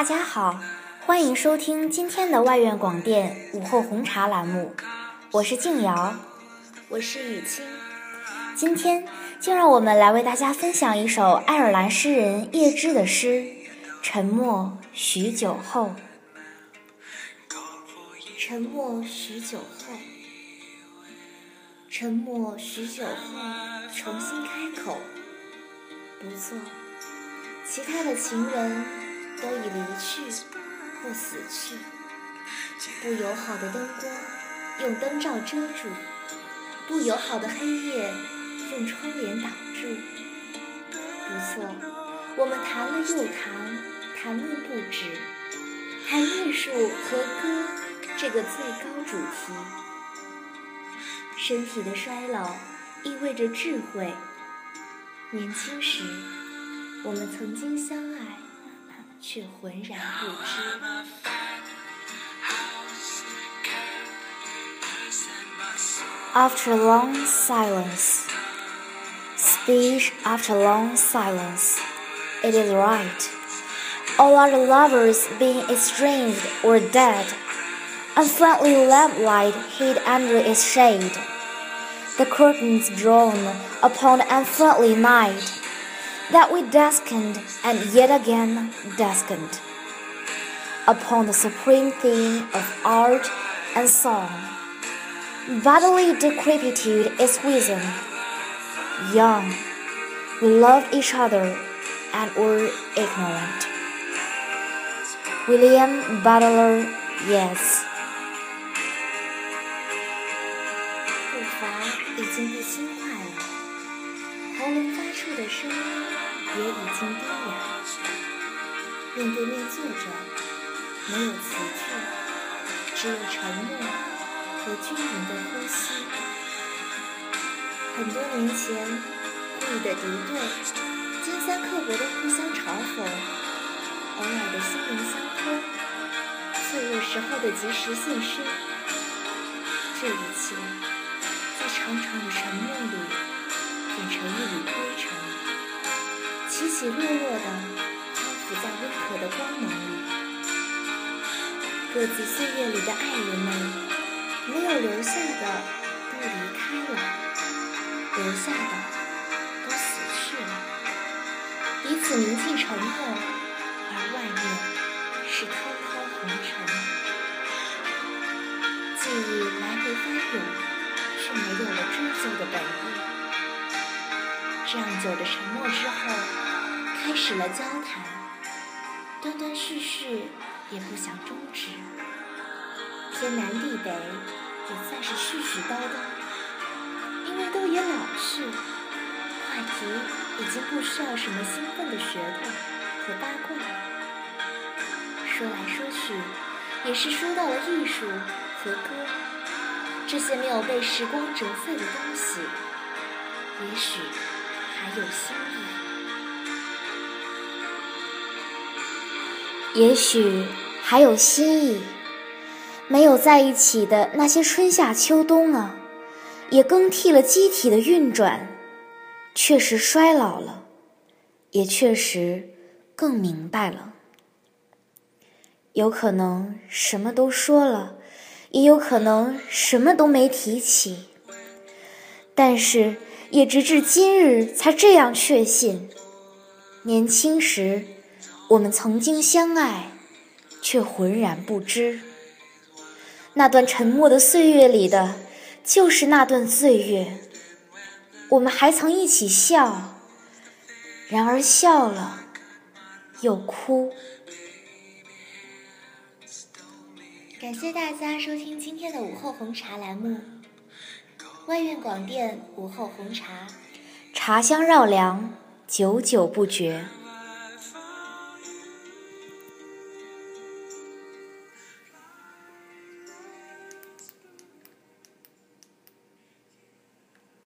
大家好，欢迎收听今天的外院广电午后红茶栏目，我是静瑶，我是雨清。今天就让我们来为大家分享一首爱尔兰诗人叶芝的诗《沉默许久后》。沉默许久后，沉默许久后，重新开口。不错，其他的情人。都已离死去，不友好的灯光用灯罩遮住，不友好的黑夜用窗帘挡住。不错，我们谈了又谈，谈论不止，谈艺术和歌这个最高主题。身体的衰老意味着智慧。年轻时，我们曾经相爱。却浑然不知。After long silence, speech after long silence, it is right. All other lovers being estranged or dead, unfriendly lamplight hid under its shade. The curtains drawn upon the unfriendly night that we descaned and yet again descant upon the supreme theme of art and song. Bodily decrepitude is wisdom. Young, we loved each other and were ignorant. William Butler Yeats 步伐已经不轻快了， 喉咙发出的声音也已经低哑，面对面坐着，没有词句，只有沉默和均匀的呼吸。很多年前，故意的敌对，尖酸刻薄的互相嘲讽，偶尔的心灵相通，脆弱时候的及时现身，这一切，在长长的沉默里，变成一缕灰尘。起起落落的漂浮在温和的光芒里，各自岁月里的爱人们，没有留下的都离开了，留下的都死去了，彼此铭记沉默，而外面是滔滔红尘，记忆来回翻涌，却没有了追究的本意。这样久的沉默之后。开始了交谈，断断续续，也不想终止。天南地北，也算是絮絮叨叨，因为都也老去，话题已经不需要什么兴奋的噱头和八卦。说来说去，也是说到了艺术和歌，这些没有被时光折碎的东西，也许还有新意。也许还有心意，没有在一起的那些春夏秋冬啊，也更替了机体的运转，确实衰老了，也确实更明白了。有可能什么都说了，也有可能什么都没提起，但是也直至今日才这样确信：年轻时。我们曾经相爱，却浑然不知。那段沉默的岁月里的，就是那段岁月。我们还曾一起笑，然而笑了又哭。感谢大家收听今天的午后红茶栏目，外院广电午后红茶，茶香绕梁，久久不绝。